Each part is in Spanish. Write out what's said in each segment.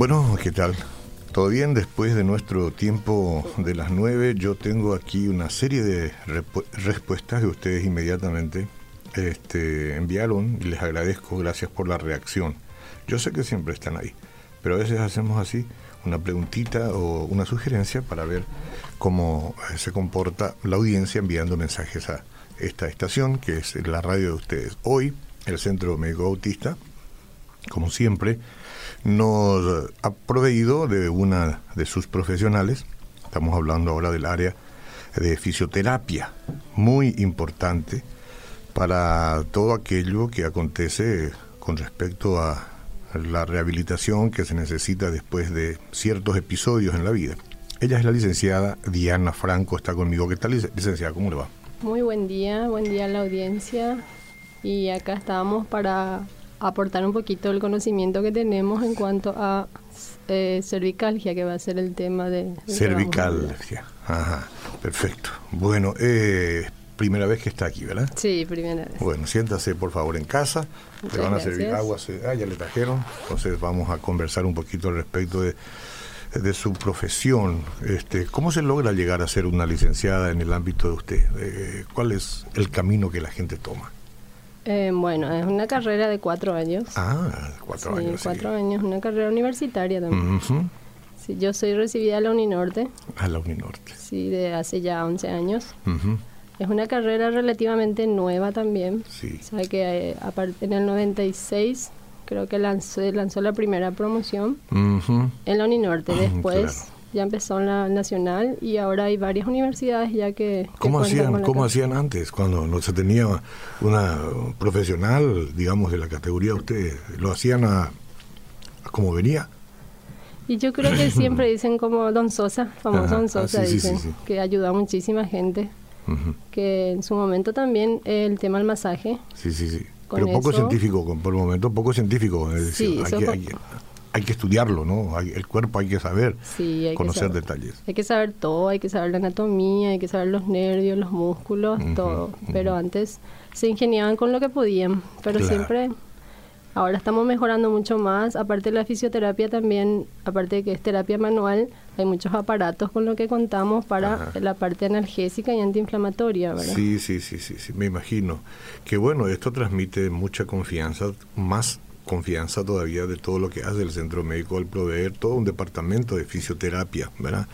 Bueno, ¿qué tal? ¿Todo bien? Después de nuestro tiempo de las nueve, yo tengo aquí una serie de respuestas que ustedes inmediatamente este, enviaron y les agradezco, gracias por la reacción. Yo sé que siempre están ahí, pero a veces hacemos así una preguntita o una sugerencia para ver cómo eh, se comporta la audiencia enviando mensajes a esta estación, que es la radio de ustedes. Hoy, el Centro Médico Autista, como siempre, nos ha proveído de una de sus profesionales, estamos hablando ahora del área de fisioterapia, muy importante para todo aquello que acontece con respecto a la rehabilitación que se necesita después de ciertos episodios en la vida. Ella es la licenciada Diana Franco, está conmigo. ¿Qué tal, licenciada? ¿Cómo le va? Muy buen día, buen día a la audiencia. Y acá estamos para aportar un poquito el conocimiento que tenemos en cuanto a eh, cervicalgia, que va a ser el tema de... Cervicalgia, ajá, perfecto. Bueno, eh, primera vez que está aquí, ¿verdad? Sí, primera vez. Bueno, siéntase por favor en casa, le van a servir agua, ah, ya le trajeron, entonces vamos a conversar un poquito al respecto de, de su profesión. Este, ¿Cómo se logra llegar a ser una licenciada en el ámbito de usted? Eh, ¿Cuál es el camino que la gente toma? Eh, bueno, es una carrera de cuatro años. Ah, cuatro sí, años. cuatro años, una carrera universitaria también. sí, yo soy recibida a la Uninorte. A la Uninorte. Sí, de hace ya 11 años. Es una carrera relativamente nueva también. Sí. Sabe que eh, en el 96 creo que lanzó, lanzó la primera promoción en la Uninorte. Después ya empezó en la nacional y ahora hay varias universidades ya que... ¿Cómo, hacían, ¿cómo hacían antes cuando no se tenía una profesional, digamos, de la categoría de ustedes? ¿Lo hacían a, como venía? Y yo creo que siempre dicen como Don Sosa, famoso Don Sosa, dicen, que ayuda a muchísima gente. Que en su momento también el tema del masaje. Sí, sí, sí. Pero poco científico, por el momento poco científico. Es decir, sí, hay que estudiarlo, ¿no? el cuerpo hay que saber, conocer detalles. Hay que saber todo, hay que saber la anatomía, hay que saber los nervios, los músculos, todo. Pero antes se ingeniaban con lo que podían, pero siempre... Ahora estamos mejorando mucho más, aparte de la fisioterapia también, aparte de que es terapia manual, hay muchos aparatos con los que contamos para la parte analgésica y antiinflamatoria, ¿verdad? Sí, sí, sí, sí, sí, me imagino. Que bueno, esto transmite mucha confianza, más confianza todavía de todo lo que hace el centro médico al proveer todo un departamento de fisioterapia, ¿verdad?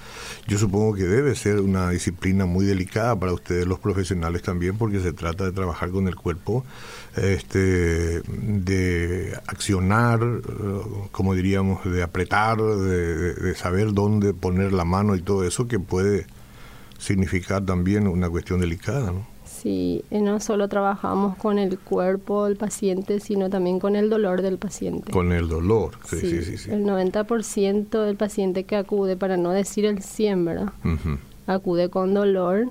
Yo supongo que debe ser una disciplina muy delicada para ustedes los profesionales también porque se trata de trabajar con el cuerpo, este, de accionar, como diríamos, de apretar, de saber dónde poner la mano y todo eso que puede significar también una cuestión delicada, ¿no? Sí, no solo trabajamos con el cuerpo del paciente, sino también con el dolor del paciente. Con el dolor, sí, sí, sí. El 90% del paciente que acude, para no decir el 100, ¿verdad? Acude con dolor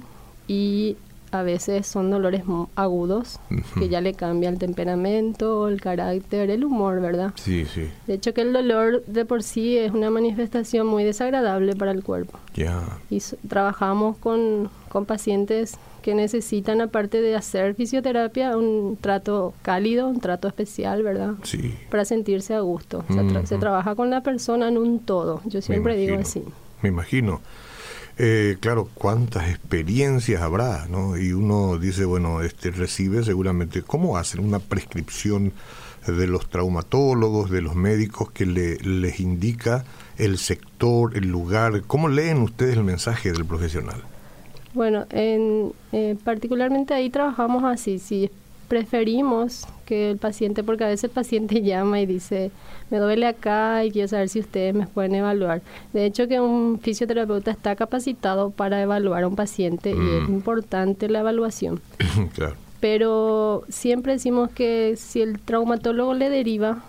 y a veces son dolores agudos que ya le cambia el temperamento, el carácter, el humor, ¿verdad? Sí, sí. De hecho que el dolor de por sí es una manifestación muy desagradable para el cuerpo. Ya. Y trabajamos con, con pacientes que necesitan, aparte de hacer fisioterapia, un trato cálido, un trato especial, ¿verdad? Sí. Para sentirse a gusto. se trabaja con la persona en un todo. Yo siempre digo así. Me imagino. Eh, claro, cuántas experiencias habrá, ¿no? Y uno dice, bueno, este recibe seguramente, ¿cómo hacen una prescripción de los traumatólogos, de los médicos que le, les indica el sector, el lugar? ¿Cómo leen ustedes el mensaje del profesional? Bueno, en, eh, particularmente ahí trabajamos así, si preferimos que el paciente, porque a veces el paciente llama y dice, me duele acá y quiero saber si ustedes me pueden evaluar. De hecho que un fisioterapeuta está capacitado para evaluar a un paciente y es mm. importante la evaluación. Pero siempre decimos que si el traumatólogo le deriva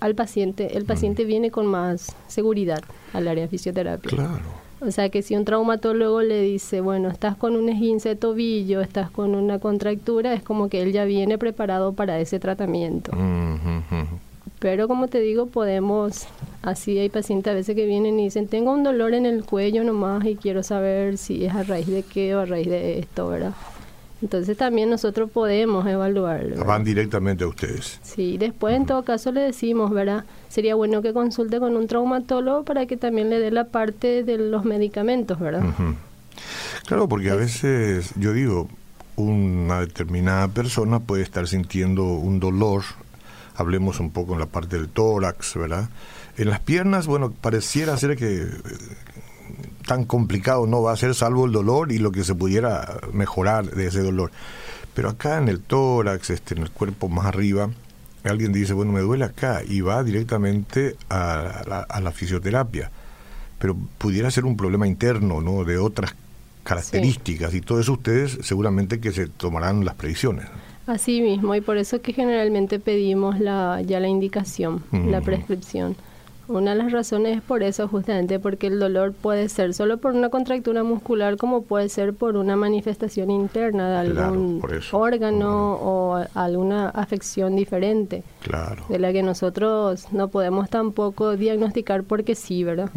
al paciente, el paciente mm. viene con más seguridad al área de fisioterapia. Claro. O sea que si un traumatólogo le dice, bueno, estás con un esguince de tobillo, estás con una contractura, es como que él ya viene preparado para ese tratamiento. Pero como te digo, podemos Así hay pacientes a veces que vienen y dicen, tengo un dolor en el cuello nomás y quiero saber si es a raíz de qué o a raíz de esto, ¿verdad? Entonces también nosotros podemos evaluar. Van directamente a ustedes. Sí, después en todo caso le decimos, ¿verdad? Sería bueno que consulte con un traumatólogo para que también le dé la parte de los medicamentos, ¿verdad? Claro, porque a veces, yo digo, una determinada persona puede estar sintiendo un dolor, hablemos un poco en la parte del tórax, ¿verdad? En las piernas, bueno, pareciera ser que tan complicado no va a ser salvo el dolor y lo que se pudiera mejorar de ese dolor. Pero acá en el tórax, este, en el cuerpo más arriba, alguien dice, bueno, me duele acá y va directamente a la, fisioterapia. Pero pudiera ser un problema interno, ¿no? De otras características y todo eso ustedes seguramente que se tomarán las previsiones. Así mismo, y por eso es que generalmente pedimos la, ya la indicación, la prescripción. Una de las razones es por eso, justamente, porque el dolor puede ser solo por una contractura muscular, como puede ser por una manifestación interna de algún órgano o alguna afección diferente. Claro. De la que nosotros no podemos tampoco diagnosticar porque sí, ¿verdad?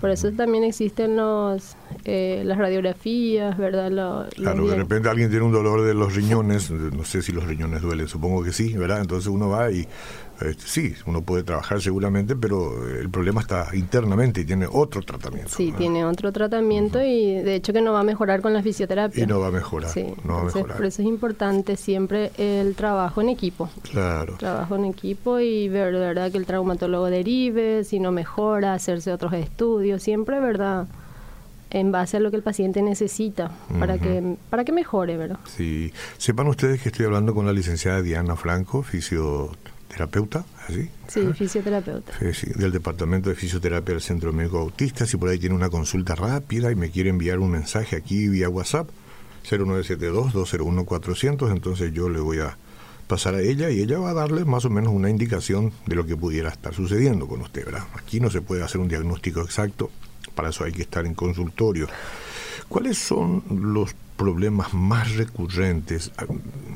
Por eso también existen los eh, las radiografías, ¿verdad? claro, de repente alguien tiene un dolor de los riñones, no sé si los riñones duelen, supongo que sí, ¿verdad? Entonces uno va y este, sí, uno puede trabajar seguramente, pero el problema está internamente y tiene otro tratamiento. Sí, tiene otro tratamiento y de hecho que no va a mejorar con la fisioterapia. Y no va a mejorar. Sí, no va a mejorar. por eso es importante siempre el trabajo en equipo. Claro. Trabajo en equipo y ver, ¿verdad? Que el traumatólogo derive, si no mejora, hacerse otros estudios, siempre, ¿verdad? en base a lo que el paciente necesita para que para que mejore, ¿verdad? Sí, sepan ustedes que estoy hablando con la licenciada Diana Franco, fisio terapeuta, ¿así? Sí, fisioterapeuta. Sí, del Departamento de Fisioterapia del Centro Médico Autista. Si por ahí tiene una consulta rápida y me quiere enviar un mensaje aquí vía WhatsApp, 0972-201-400, entonces yo le voy a pasar a ella y ella va a darle más o menos una indicación de lo que pudiera estar sucediendo con usted, ¿verdad? Aquí no se puede hacer un diagnóstico exacto, para eso hay que estar en consultorio. ¿Cuáles son los problemas más recurrentes. Ah,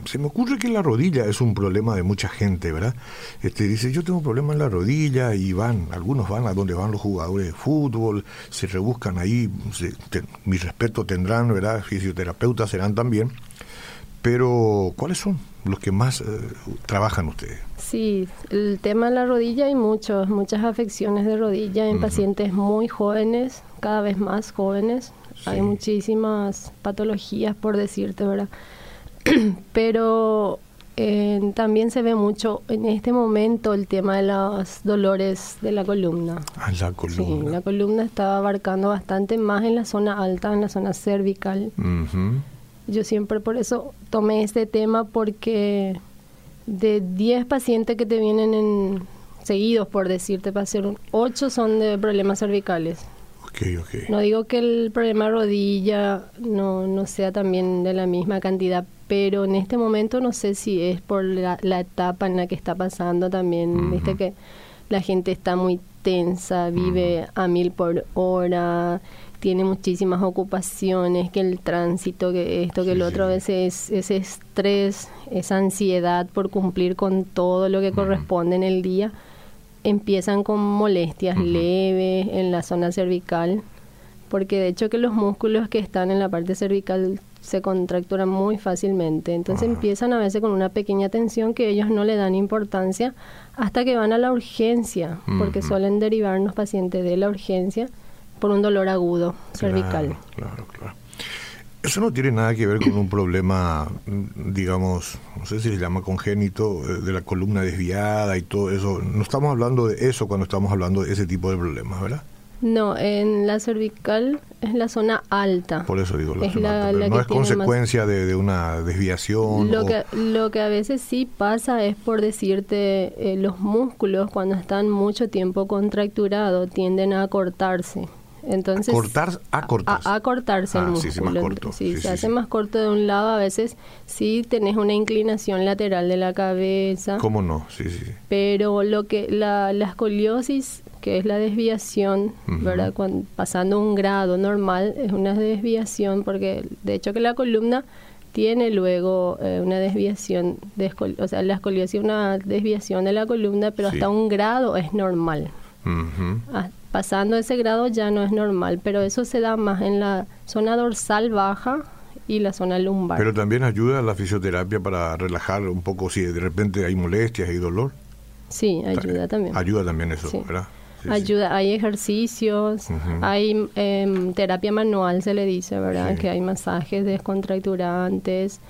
se me ocurre que la rodilla es un problema de mucha gente, ¿verdad? Este dice, yo tengo un problema en la rodilla y van, algunos van a donde van los jugadores de fútbol, se rebuscan ahí, mi respeto tendrán, ¿verdad? Fisioterapeutas serán también. Pero, ¿cuáles son los que más eh, trabajan ustedes? Sí, el tema de la rodilla hay muchos, muchas afecciones de rodilla en pacientes muy jóvenes, cada vez más jóvenes, hay muchísimas patologías, por decirte, ¿verdad? Pero eh, también se ve mucho en este momento el tema de los dolores de la columna. Ah, la columna. Sí, la columna está abarcando bastante más en la zona alta, en la zona cervical. Yo siempre por eso tomé este tema porque de 10 pacientes que te vienen en seguidos, por decirte, para hacer un, 8 son de problemas cervicales. No digo que el problema rodilla no, no sea también de la misma cantidad, pero en este momento no sé si es por la, etapa en la que está pasando también, viste que la gente está muy tensa, vive a mil por hora, tiene muchísimas ocupaciones, que el tránsito, que esto, que el otro, a veces ese estrés, esa ansiedad por cumplir con todo lo que corresponde en el día empiezan con molestias leves en la zona cervical, porque de hecho que los músculos que están en la parte cervical se contracturan muy fácilmente. Entonces empiezan a veces con una pequeña tensión que ellos no le dan importancia hasta que van a la urgencia, porque suelen derivarnos pacientes de la urgencia por un dolor agudo cervical. Claro, claro. Eso no tiene nada que ver con un problema, digamos, no sé si se llama congénito, eh, de la columna desviada y todo eso. No estamos hablando de eso cuando estamos hablando de ese tipo de problemas, ¿verdad? No, en la cervical es la zona alta. Por eso digo, la zona alta, no es consecuencia de, una desviación. Lo, que, lo que a veces sí pasa es por decirte, eh, los músculos cuando están mucho tiempo contracturados tienden a cortarse. Entonces, cortar, a cortarse. A, cortarse el músculo. Sí, se hace más corto de un lado. A veces sí tenés una inclinación lateral de la cabeza. ¿Cómo no? Sí, sí. Pero lo que la, escoliosis, que es la desviación, ¿verdad? Cuando, pasando un grado normal, es una desviación porque de hecho que la columna tiene luego eh, una desviación, de o sea, la escoliosis es una desviación de la columna, pero hasta un grado es normal. Ah, pasando ese grado ya no es normal, pero eso se da más en la zona dorsal baja y la zona lumbar. Pero también ayuda la fisioterapia para relajar un poco si de repente hay molestias y dolor. Sí, ayuda también. Ayuda también eso, ¿verdad? ayuda, hay ejercicios, hay em, terapia manual, se le dice, ¿verdad? Que hay masajes descontracturantes,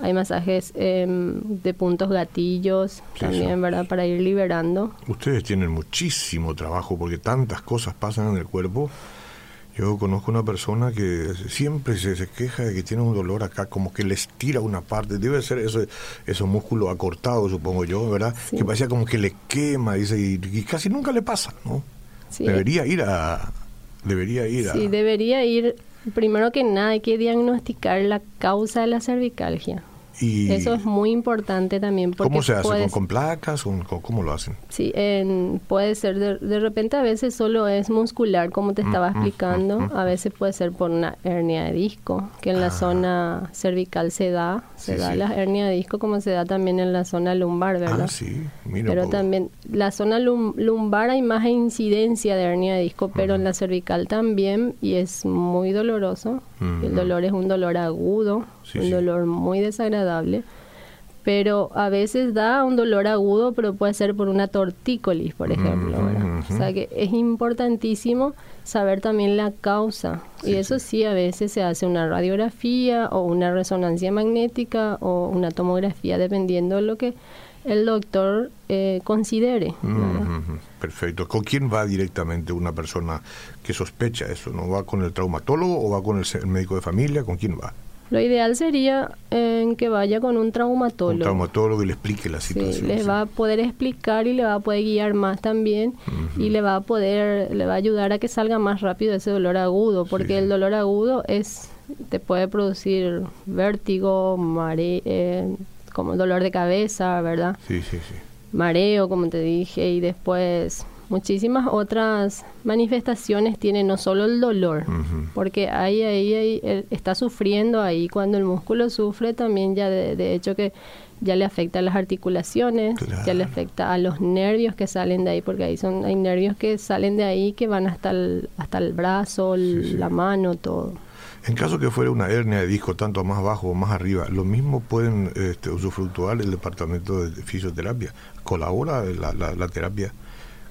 hay masajes em, de puntos gatillos también, ¿verdad? Para ir liberando. Ustedes tienen muchísimo trabajo porque tantas cosas pasan en el cuerpo. Yo conozco una persona que siempre se, queja de que tiene un dolor acá, como que le estira una parte. Debe ser eso, esos músculos acortados, supongo yo, ¿verdad? Que parecía como que le quema, dice, y, casi nunca le pasa, ¿no? Debería ir a... Debería ir a... Sí, debería ir... Primero que nada hay que diagnosticar la causa de la cervicalgia. Eso es muy importante también. Porque ¿Cómo se hace? ¿Con, placas? ¿Cómo lo hacen? Sí, puede ser, de, repente a veces solo es muscular, como te estaba mm, mm, explicando. Mm, a veces puede ser por una hernia de disco, que en la ah. zona cervical se da. Se da la hernia de disco como se da también en la zona lumbar, ¿verdad? Ah, sí, Pero también, la zona lumbar hay más incidencia de hernia de disco, pero en la cervical también, y es muy doloroso. El dolor es un dolor agudo, un dolor muy desagradable, pero a veces da un dolor agudo, pero puede ser por una tortícolis, por ejemplo. O sea que es importantísimo saber también la causa. y eso sí. a veces se hace una radiografía o una resonancia magnética o una tomografía, dependiendo de lo que el doctor eh, considere. Perfecto. ¿Con quién va directamente una persona que sospecha eso? ¿No va con el traumatólogo o va con el médico de familia? ¿Con quién va? Lo ideal sería en que vaya con un traumatólogo. Un traumatólogo y le explique la situación. Sí, le va a poder explicar y le va a poder guiar más también y le va a poder, le va a ayudar a que salga más rápido ese dolor agudo, porque el dolor agudo es te puede producir vértigo, mareo, eh, como dolor de cabeza, ¿verdad? Sí, sí, sí. Mareo, como te dije, y después muchísimas otras manifestaciones tienen no solo el dolor, porque ahí, ahí, está sufriendo ahí, cuando el músculo sufre también ya de, hecho que ya le afecta a las articulaciones, ya le afecta a los nervios que salen de ahí, porque ahí son, hay nervios que salen de ahí que van hasta el, hasta el brazo, la mano, todo. En caso que fuera una hernia de disco tanto más abajo o más arriba, lo mismo pueden este, usufructuar el departamento de fisioterapia. ¿Colabora la, la terapia?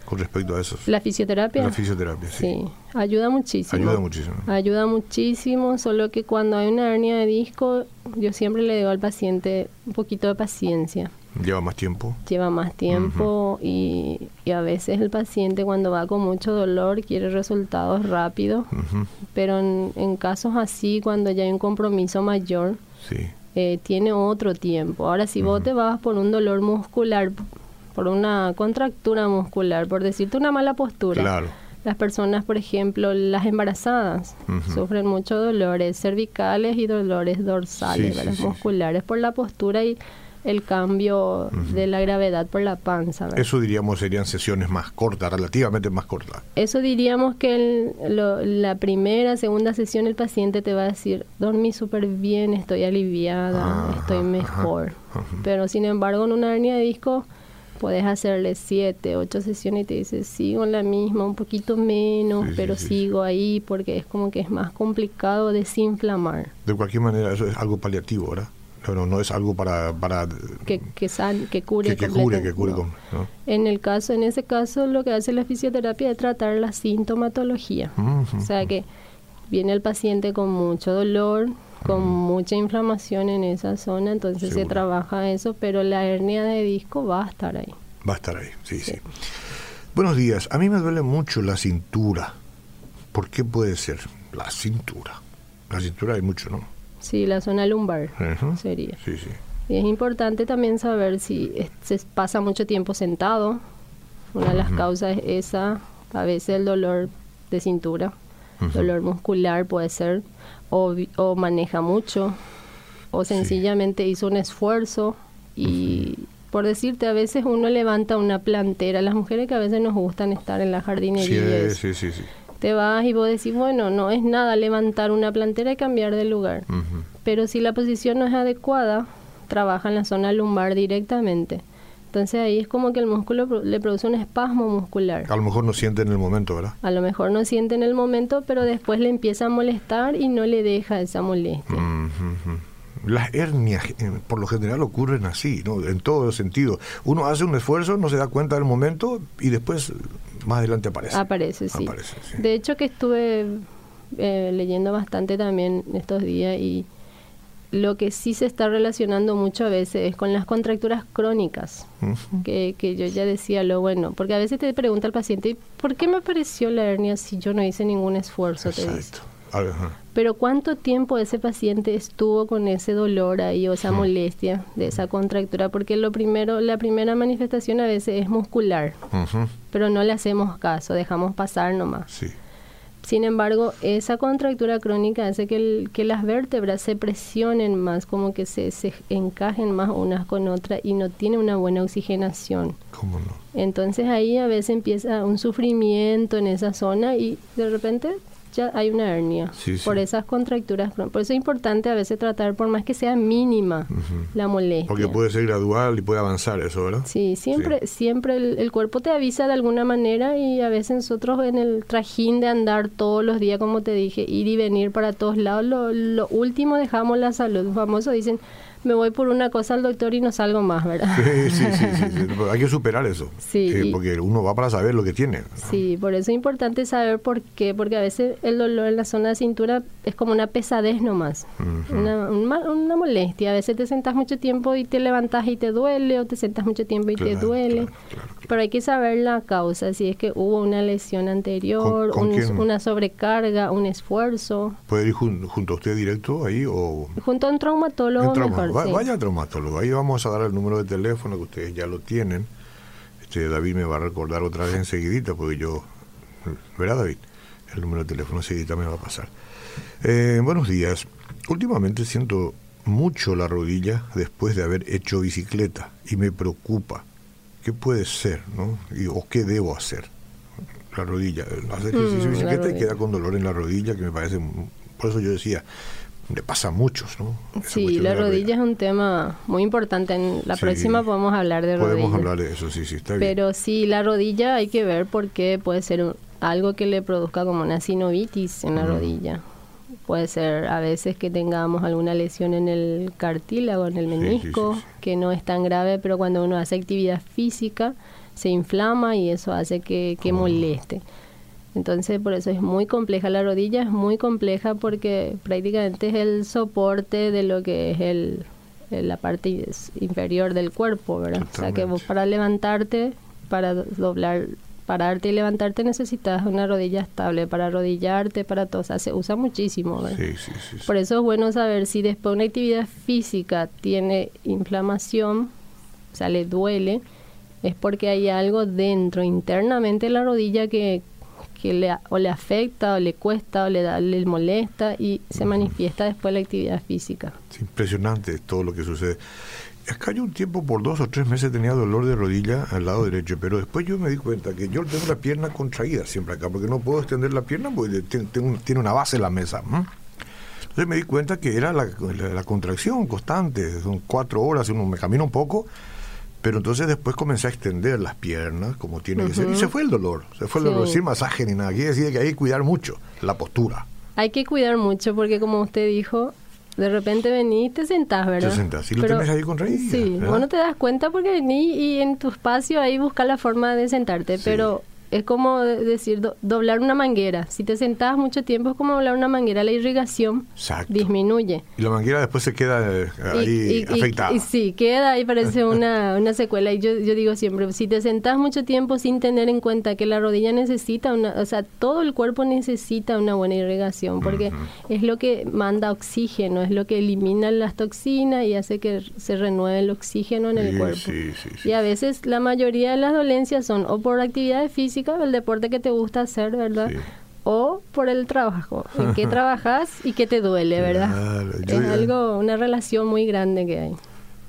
Con respecto a eso? La fisioterapia. La fisioterapia, sí. ayuda muchísimo. Ayuda muchísimo. Ayuda muchísimo, solo que cuando hay una hernia de disco, yo siempre le digo al paciente un poquito de paciencia. ¿Lleva más tiempo? Lleva más tiempo y, a veces el paciente cuando va con mucho dolor quiere resultados rápidos, pero en, casos así, cuando ya hay un compromiso mayor, eh, tiene otro tiempo. Ahora, si vos te vas por un dolor muscular, por una contractura muscular, por decirte una mala postura. Las personas, por ejemplo, las embarazadas, sufren muchos dolores cervicales y dolores dorsales, musculares, por la postura y el cambio de la gravedad por la panza. Eso diríamos serían sesiones más cortas, relativamente más cortas. Eso diríamos que la primera, segunda sesión el paciente te va a decir, dormí súper bien, estoy aliviada, estoy mejor. Pero sin embargo en una hernia de disco puedes hacerle siete, ocho sesiones y te dices, sigo en la misma, un poquito menos, pero sigo ahí porque es como que es más complicado desinflamar. De cualquier manera, eso es algo paliativo, ¿verdad? Pero no es algo para... para que, que, que cure. Que, cure, que cure. En, el caso, en ese caso, lo que hace la fisioterapia es tratar la sintomatología. o sea que viene el paciente con mucho dolor, con mucha inflamación en esa zona, entonces se trabaja eso, pero la hernia de disco va a estar ahí. Va a estar ahí, sí, sí, Buenos días, a mí me duele mucho la cintura. ¿Por qué puede ser? La cintura. La cintura hay mucho, ¿no? Sí, la zona lumbar sería. Sí, sí. Y es importante también saber si se pasa mucho tiempo sentado. Una de las causas es esa, a veces el dolor de cintura, dolor muscular puede ser o, maneja mucho o sencillamente hizo un esfuerzo y por decirte, a veces uno levanta una plantera, las mujeres que a veces nos gustan estar en la jardinería. Sí, sí, sí, te vas y vos decís, bueno, no es nada levantar una plantera y cambiar de lugar. Pero si la posición no es adecuada, trabaja en la zona lumbar directamente. Entonces ahí es como que el músculo le produce un espasmo muscular. A lo mejor no siente en el momento, ¿verdad? A lo mejor no siente en el momento, pero después le empieza a molestar y no le deja esa molestia. Mm, ujú. Las hernias eh, por lo general ocurren así, ¿no? En todo sentido. Uno hace un esfuerzo, no se da cuenta del momento y después más adelante aparece. Aparece, sí. Aparece, sí. De hecho que estuve eh, leyendo bastante también estos días y lo que sí se está relacionando mucho a veces es con las contracturas crónicas. Que, que yo ya decía lo bueno, porque a veces te pregunta el paciente, ¿por qué me apareció la hernia si yo no hice ningún esfuerzo? Te dice. Exacto. Ajá. Pero ¿cuánto tiempo ese paciente estuvo con ese dolor ahí o esa molestia de esa contractura? Porque lo primero, la primera manifestación a veces es muscular, pero no le hacemos caso, dejamos pasar nomás. Sí. Sin embargo, esa contractura crónica hace que, el- que las vértebras se presionen más, como que se, se encajen más unas con otras y no tiene una buena oxigenación. ¿Cómo no? Entonces ahí a veces empieza un sufrimiento en esa zona y de repente ya hay una hernia Sí, sí. por esas contracturas. Por eso es importante a veces tratar, por más que sea mínima, la molestia. Porque puede ser gradual y puede avanzar eso, ¿verdad? Sí, siempre, siempre el, el cuerpo te avisa de alguna manera y a veces nosotros en el trajín de andar todos los días, como te dije, ir y venir para todos lados, lo, lo último dejamos la salud. Famoso dicen, me voy por una cosa al doctor y no salgo más, ¿verdad? Sí, sí, sí, sí, sí. Pero Hay que superar eso. Sí, Eh, porque uno va para saber lo que tiene. ¿no? Sí, por eso es importante saber por qué, porque a veces el dolor en la zona de cintura es como una pesadez nomás, Ujú. una, un ma- una molestia. A veces te sentas mucho tiempo y te levantas y te duele, o te sentas mucho tiempo y te duele. claro, claro, claro. Pero hay que saber la causa, si es que hubo una lesión anterior, ¿Con- con un- quién? una sobrecarga, un esfuerzo. ¿Puede ir jun- junto a usted directo ahí o...? Junto a un traumatólogo mejor, Va- sí. Vaya al traumatólogo. Ahí vamos a dar el número de teléfono que ustedes ya lo tienen. Este David me va a recordar otra vez enseguidita porque yo... ¿Verdad, David? El número de teléfono enseguidita me va a pasar. Eh, buenos días. Últimamente siento mucho la rodilla después de haber hecho bicicleta y me preocupa. ¿Qué puede ser, no? Y, ¿O qué debo hacer? La rodilla. Hacer ejercicio Mm, bicicleta y queda con dolor en la rodilla que me parece... Por eso yo decía, le pasa a muchos, ¿no? Esa Sí, la rodilla es un tema muy importante. En la Sí. próxima podemos hablar de rodilla. Podemos hablar de eso, sí, sí, está bien. Pero sí, la rodilla hay que ver por qué puede ser algo que le produzca como una sinovitis en la Mm. rodilla. Puede ser a veces que tengamos alguna lesión en el cartílago, en el menisco, sí, sí. que no es tan grave, pero cuando uno hace actividad física se inflama y eso hace que, que Oh. moleste. Entonces, por eso es muy compleja. La rodilla es muy compleja porque prácticamente es el soporte de lo que es el, la parte inferior del cuerpo, ¿verdad? O sea, que vos para levantarte, para do- doblar, pararte y levantarte necesitas una rodilla estable. Para arrodillarte, para todo. O sea, se usa muchísimo, ¿verdad? Sí, sí, sí. Por eso es bueno saber si después una actividad física tiene inflamación, o sea, le duele, es porque hay algo dentro, internamente en la rodilla que, que le, o le afecta, o le cuesta, o le, da, le molesta y se manifiesta después la actividad física. Es impresionante todo lo que sucede. Acá yo un tiempo, por dos o tres meses, tenía dolor de rodilla al lado derecho, pero después yo me di cuenta que yo tengo la pierna contraída siempre acá, porque no puedo extender la pierna porque tiene una base la mesa. Entonces me di cuenta que era la, la- la contracción constante, son cuatro horas, uno me camina un poco, pero entonces después comencé a extender las piernas como tiene que ser, y se fue el dolor, se fue el Sí. dolor, sin masaje ni nada, quiere decir que hay que cuidar mucho la postura. Hay que cuidar mucho porque como usted dijo, de repente venís y te sentás, ¿verdad? sentás y lo tenés ahí contraída, Sí, ¿verdad? vos no te das cuenta porque venís y en tu espacio ahí buscas la forma de sentarte, Sí. pero es como de- decir do- doblar una manguera. Si te sentás mucho tiempo es como doblar una manguera, la irrigación Exacto. disminuye. Y la manguera después se queda eh, Y- ahí y, y- afectada. y sí, queda ahí parece una, una secuela. Y yo, yo digo siempre, si te sentás mucho tiempo sin tener en cuenta que la rodilla necesita una, o sea, todo el cuerpo necesita una buena irrigación, porque es lo que manda oxígeno, es lo que elimina las toxinas y hace que se renueve el oxígeno en el Sí, cuerpo. sí, sí, sí. Y a veces la mayoría de las dolencias son o por actividades físicas, el deporte que te gusta hacer, ¿verdad? Sí. O por el trabajo, en qué trabajas y qué te duele, ¿verdad? Claro, es algo, una relación muy grande que hay.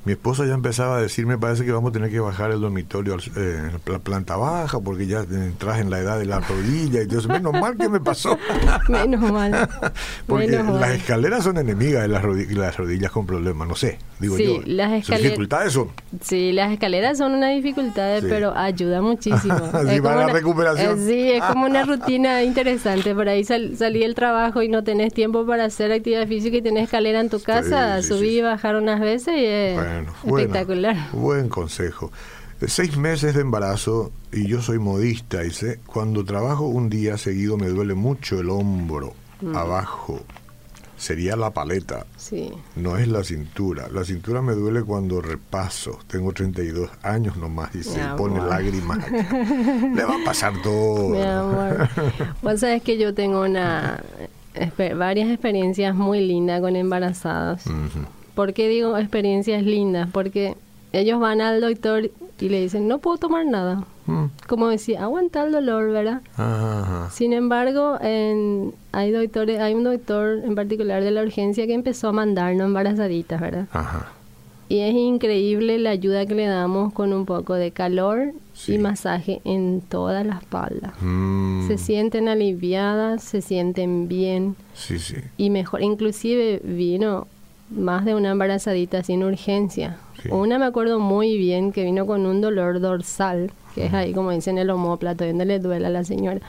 Mi esposa ya empezaba a decir, me parece que vamos a tener que bajar el dormitorio a eh, la planta baja porque ya entras en la edad de la rodilla y entonces menos mal que me pasó. menos mal. porque las escaleras son enemigas de las, rodillas, las rodillas con problemas, no sé, digo sí, yo. Las escaleras, dificultades son. Sí, las escaleras son una dificultad, pero ayuda muchísimo. sí, para la recuperación. Eh, sí, es como una rutina interesante. Por ahí salí del trabajo y no tenés tiempo para hacer actividad física y tenés escalera en tu casa, subí y bajar unas veces y Espectacular. buen consejo. Seis meses de embarazo y yo soy modista y sé, cuando trabajo un día seguido me duele mucho el hombro mm. abajo. Sería la paleta. Sí. No es la cintura. La cintura me duele cuando repaso. Tengo 32 años nomás y se pone lágrimas. Le va a pasar todo. Mi amor. Vos sabés que yo tengo una varias experiencias muy lindas con embarazadas. ¿Por qué digo experiencias lindas? Porque ellos van al doctor y le dicen, no puedo tomar nada. Mm. Como decía, aguanta el dolor, ¿verdad? Sin embargo, en, hay doctores, hay un doctor en particular de la urgencia que empezó a mandarnos embarazaditas, ¿verdad? Y es increíble la ayuda que le damos con un poco de calor y masaje en toda la espalda. Mm. Se sienten aliviadas, se sienten bien. Sí, sí. Y mejor, inclusive vino más de una embarazadita sin urgencia. Una me acuerdo muy bien que vino con un dolor dorsal, que es ahí como dicen el homóplato, donde le duele a la señora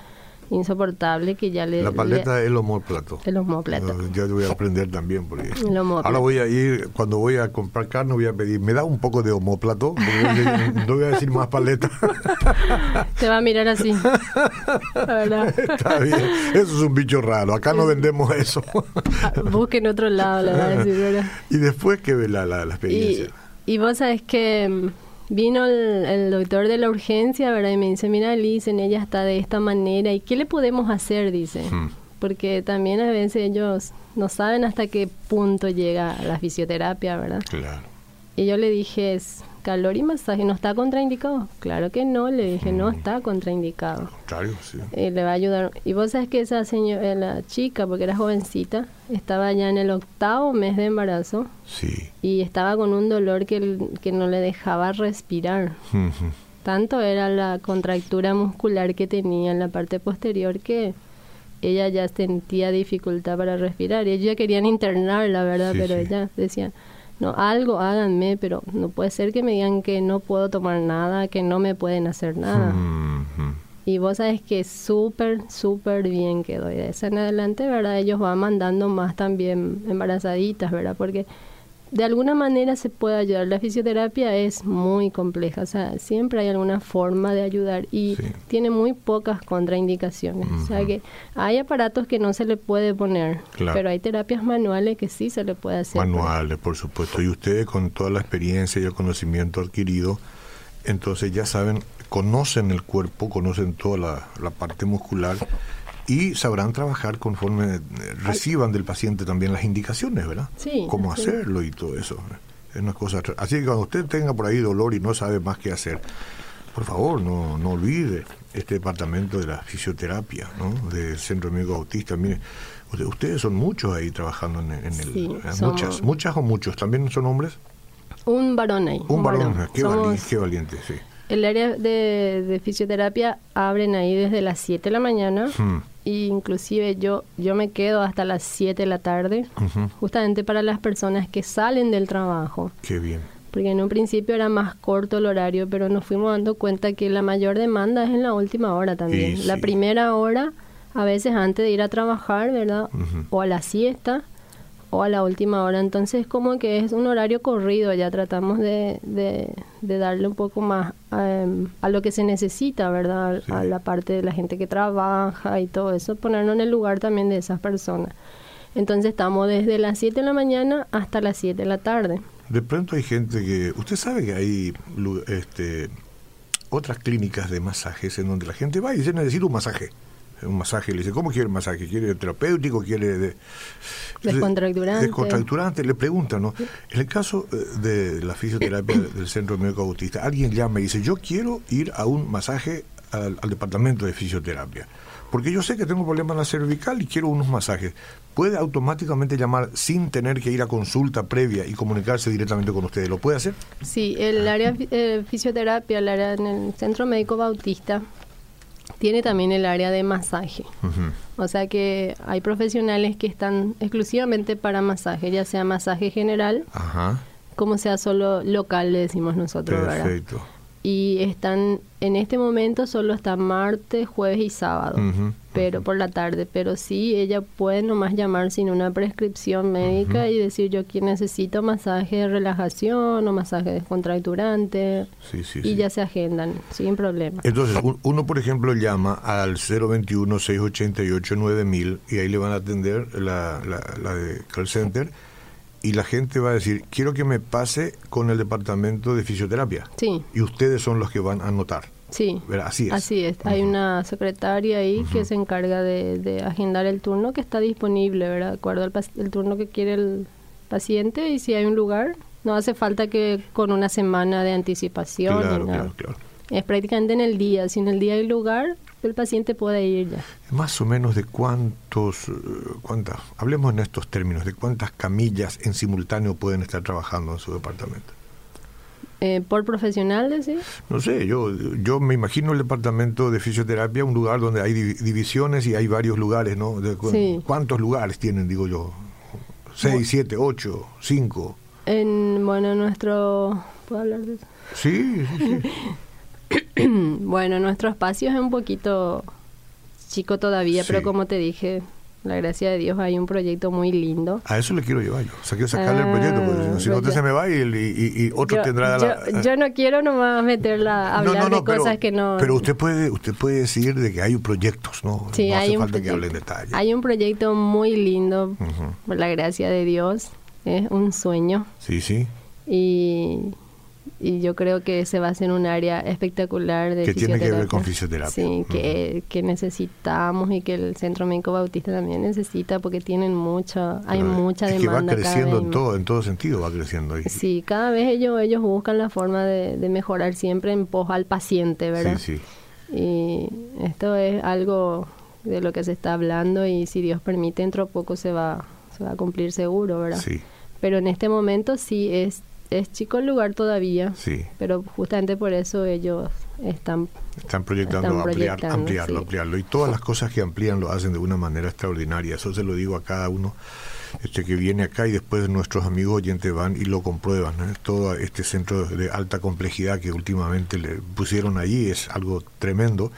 insoportable que ya le... La paleta es el homóplato. El homóplato. Ya voy a aprender también. Porque ahora voy a ir, cuando voy a comprar carne, voy a pedir, ¿me da un poco de homóplato? no voy a decir más paleta. Te va a mirar así. Está bien. Eso es un bicho raro. Acá no vendemos eso. Busquen otro lado, la ¿verdad? Y después que ve la, la, experiencia. Y, y vos sabes que mm, vino el, doctor de la urgencia, ¿verdad? Y me dice, mira, Lisen, ella está de esta manera, ¿y qué le podemos hacer? Dice. Hmm. Porque también a veces ellos no saben hasta qué punto llega la fisioterapia, ¿verdad? Claro. Y yo le dije, calor y masaje, ¿no está contraindicado? Claro que no, le dije, no mm. está contraindicado. Claro, sí. Y le va a ayudar. Y vos sabes que esa señora, eh, la chica, porque era jovencita, estaba ya en el octavo mes de embarazo. Sí. Y estaba con un dolor que, que no le dejaba respirar. Tanto era la contractura muscular que tenía en la parte posterior que ella ya sentía dificultad para respirar. Y ellos ya querían internarla, ¿verdad? Pero ella decía no, algo háganme, pero no puede ser que me digan que no puedo tomar nada, que no me pueden hacer nada. Y vos sabes que súper, súper bien quedó. Y de esa en adelante, ¿verdad? Ellos van mandando más también embarazaditas, ¿verdad? Porque de alguna manera se puede ayudar. La fisioterapia es muy compleja, o sea, siempre hay alguna forma de ayudar y tiene muy pocas contraindicaciones. O sea que hay aparatos que no se le puede poner, pero hay terapias manuales que sí se le puede hacer. Manuales, por supuesto. Y ustedes con toda la experiencia y el conocimiento adquirido, entonces ya saben, conocen el cuerpo, conocen toda la, la parte muscular y sabrán trabajar conforme eh, reciban del paciente también las indicaciones, ¿verdad? Sí. Cómo hacerlo y todo eso. Es una cosa. Así que cuando usted tenga por ahí dolor y no sabe más qué hacer, por favor, no, no olvide este departamento de la fisioterapia, ¿no? Del Centro Médico Autista. Mire, ustedes son muchos ahí trabajando en, el. Sí, eh, muchas, muchas o muchos. ¿También son hombres? Un varón ahí. Un, varón, Qué, qué valiente, sí. El área de, fisioterapia abren ahí desde las 7 de la mañana. Hmm y inclusive yo yo me quedo hasta las 7 de la tarde justamente para las personas que salen del trabajo. Qué bien. Porque en un principio era más corto el horario, pero nos fuimos dando cuenta que la mayor demanda es en la última hora también. la primera hora, a veces antes de ir a trabajar, ¿verdad? O a la siesta, a la última hora. Entonces como que es un horario corrido, ya tratamos de, de, darle un poco más em, a lo que se necesita, ¿verdad? A la parte de la gente que trabaja y todo eso, ponernos en el lugar también de esas personas. Entonces estamos desde las 7 de la mañana hasta las 7 de la tarde. De pronto hay gente que, usted sabe que hay este, otras clínicas de masajes en donde la gente va y dice necesito un masaje un masaje, le dice, ¿cómo quiere el masaje? ¿Quiere terapéutico? ¿Quiere de, descontracturante? Descontracturante, le preguntan, ¿no? En el caso eh, de la fisioterapia del Centro Médico Autista, alguien llama y dice, yo quiero ir a un masaje al, departamento de fisioterapia. Porque yo sé que tengo problemas en la cervical y quiero unos masajes. ¿Puede automáticamente llamar sin tener que ir a consulta previa y comunicarse directamente con ustedes? ¿Lo puede hacer? Sí, el área de eh, fisioterapia, el área en el Centro Médico Bautista, tiene también el área de masaje. O sea que hay profesionales que están exclusivamente para masaje, ya sea masaje general, como sea solo local, le decimos nosotros. Perfecto. Y están en este momento solo hasta martes, jueves y sábado, pero por la tarde, pero sí ella puede nomás llamar sin una prescripción médica y decir yo que necesito masaje de relajación o masaje descontracturante y ya se agendan sin problema. Entonces, uno por ejemplo llama al 021 688 9000 y ahí le van a atender la, la, la de call center y la gente va a decir, quiero que me pase con el departamento de fisioterapia. Sí. Y ustedes son los que van a anotar. Sí. Así es. Así es. Hay una secretaria ahí que se encarga de, agendar el turno que está disponible, ¿verdad? De acuerdo al el turno que quiere el paciente y si hay un lugar, no hace falta que con una semana de anticipación. Claro, claro, claro. Es prácticamente en el día. Si en el día hay lugar, el paciente puede ir ya. Más o menos de cuántos, eh, cuántas, hablemos en estos términos, de cuántas camillas en simultáneo pueden estar trabajando en su departamento. Eh, ¿Por profesionales? ¿sí? No sé, yo, yo me imagino el departamento de fisioterapia, un lugar donde hay divisiones y hay varios lugares, ¿no? ¿Cuántos lugares tienen, digo yo? ¿Seis, siete, ocho, cinco? En, bueno, nuestro... ¿Puedo hablar de eso? Sí, sí, sí. bueno, nuestro espacio es un poquito chico todavía, pero como te dije, la gracia de Dios hay un proyecto muy lindo. A eso le quiero llevar yo. O sea, quiero sacarle el proyecto, porque si no, usted se me va y, y, otro tendrá yo, la... Yo no quiero nomás meterla a hablar de cosas que no... Pero usted puede usted puede decir de que hay proyectos, ¿no? Sí, no hace falta que hable en detalle. Hay un proyecto muy lindo, por la gracia de Dios. Es un sueño. Sí, sí. Y y yo creo que ese va a ser un área espectacular de que tiene que ver con fisioterapia. Sí que, que, necesitamos y que el centro médico bautista también necesita porque tienen mucha hay mucha es demanda que va creciendo en todo en todo sentido va creciendo ahí. sí cada vez ellos ellos buscan la forma de, de mejorar siempre en pos al paciente verdad sí sí. Y esto es algo de lo que se está hablando y si Dios permite dentro de poco se va se va a cumplir seguro verdad sí. Pero en este momento sí es es chico el lugar todavía, sí. pero justamente por eso ellos están, están proyectando, ampliar, ampliarlo, ampliarlo. Y todas las cosas que amplían lo hacen de una manera extraordinaria. Eso se lo digo a cada uno este que viene acá y después nuestros amigos oyentes van y lo comprueban. Todo este centro de alta complejidad que últimamente le pusieron allí es algo tremendo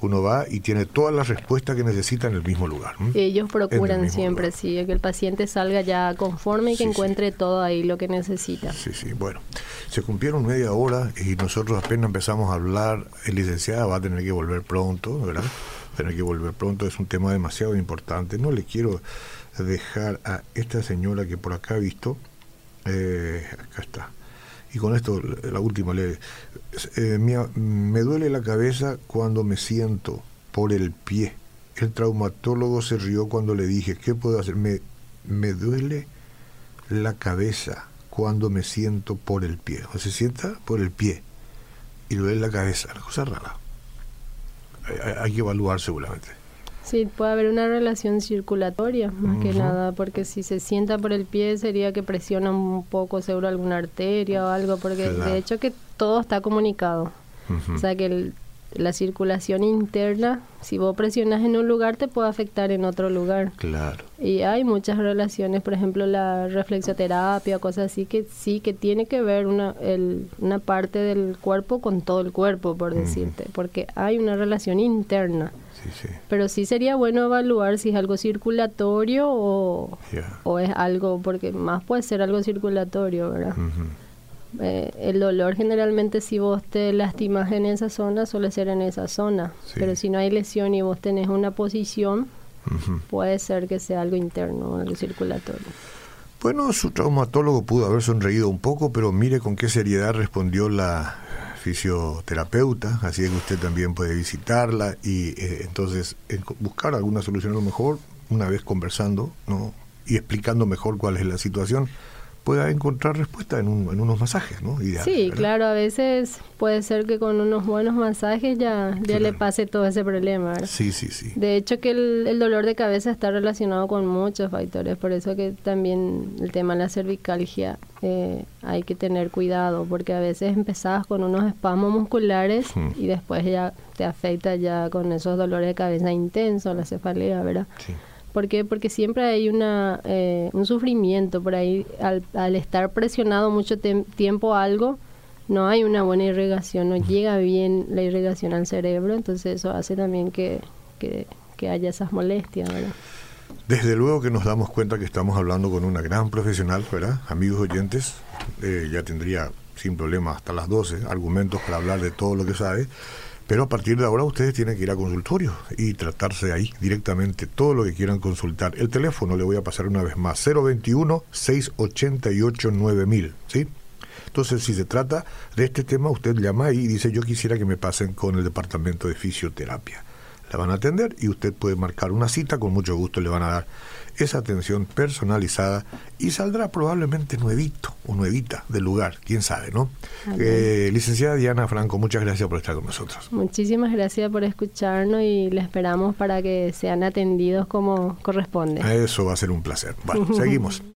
uno va y tiene todas las respuestas que necesita en el mismo lugar. Ellos procuran siempre, sí, que el paciente salga ya conforme y que encuentre todo ahí lo que necesita. Sí, sí, bueno, se cumplieron media hora y nosotros apenas empezamos a hablar, el licenciado va a tener que volver pronto, ¿verdad? Tener que volver pronto, es un tema demasiado importante. No le quiero dejar a esta señora que por acá ha visto, eh, acá está, y con esto la última le eh, me, duele la cabeza cuando me siento por el pie. El traumatólogo se rió cuando le dije qué puedo hacer me, me duele la cabeza cuando me siento por el pie. O se sienta por el pie y duele la cabeza la cosa rara. Hay que evaluar seguramente Sí, puede haber una relación circulatoria, más que nada, porque si se sienta por el pie sería que presiona un poco seguro alguna arteria o algo, porque de hecho que todo está comunicado. O sea que la circulación interna, si vos presionas en un lugar, te puede afectar en otro lugar. Claro. Y hay muchas relaciones, por ejemplo, la reflexoterapia, cosas así, que sí que tiene que ver una, el, una parte del cuerpo con todo el cuerpo, por decirte, porque hay una relación interna. Pero sí sería bueno evaluar si es algo circulatorio o, o es algo, porque más puede ser algo circulatorio, ¿verdad? Eh, el dolor generalmente si vos te lastimas en esa zona suele ser en esa zona, pero si no hay lesión y vos tenés una posición, puede ser que sea algo interno, algo circulatorio. Bueno, su traumatólogo pudo haber sonreído un poco, pero mire con qué seriedad respondió la fisioterapeuta, así que usted también puede visitarla y eh, entonces buscar alguna solución a lo mejor, una vez conversando ¿no? y explicando mejor cuál es la situación, pueda encontrar respuesta en, un, en unos masajes, ¿no? sí, claro, a veces puede ser que con unos buenos masajes ya, ya le pase todo ese problema. Sí, sí, sí. De hecho que el, dolor de cabeza está relacionado con muchos factores, por eso que también el tema de la cervicalgia eh, hay que tener cuidado, porque a veces empezás con unos espasmos musculares y después ya te afecta ya con esos dolores de cabeza intensos, la cefalea, ¿verdad? Sí. ¿Por qué? Porque siempre hay una, eh, un sufrimiento por ahí. Al, estar presionado mucho tiempo algo, no hay una buena irrigación, no llega bien la irrigación al cerebro, entonces eso hace también que, que, haya esas molestias, ¿verdad? Desde luego que nos damos cuenta que estamos hablando con una gran profesional, ¿verdad? Amigos oyentes, eh, ya tendría sin problema hasta las 12 argumentos para hablar de todo lo que sabe. Pero a partir de ahora ustedes tienen que ir a consultorio y tratarse ahí directamente todo lo que quieran consultar. El teléfono le voy a pasar una vez más, 021-688-9000, ¿sí? Entonces, si se trata de este tema, usted llama ahí y dice, yo quisiera que me pasen con el departamento de fisioterapia. La van a atender y usted puede marcar una cita, con mucho gusto le van a dar esa atención personalizada y saldrá probablemente nuevito o nuevita del lugar, quién sabe, ¿no? Eh, licenciada Diana Franco, muchas gracias por estar con nosotros. Muchísimas gracias por escucharnos y le esperamos para que sean atendidos como corresponde. Eso va a ser un placer. Bueno, seguimos.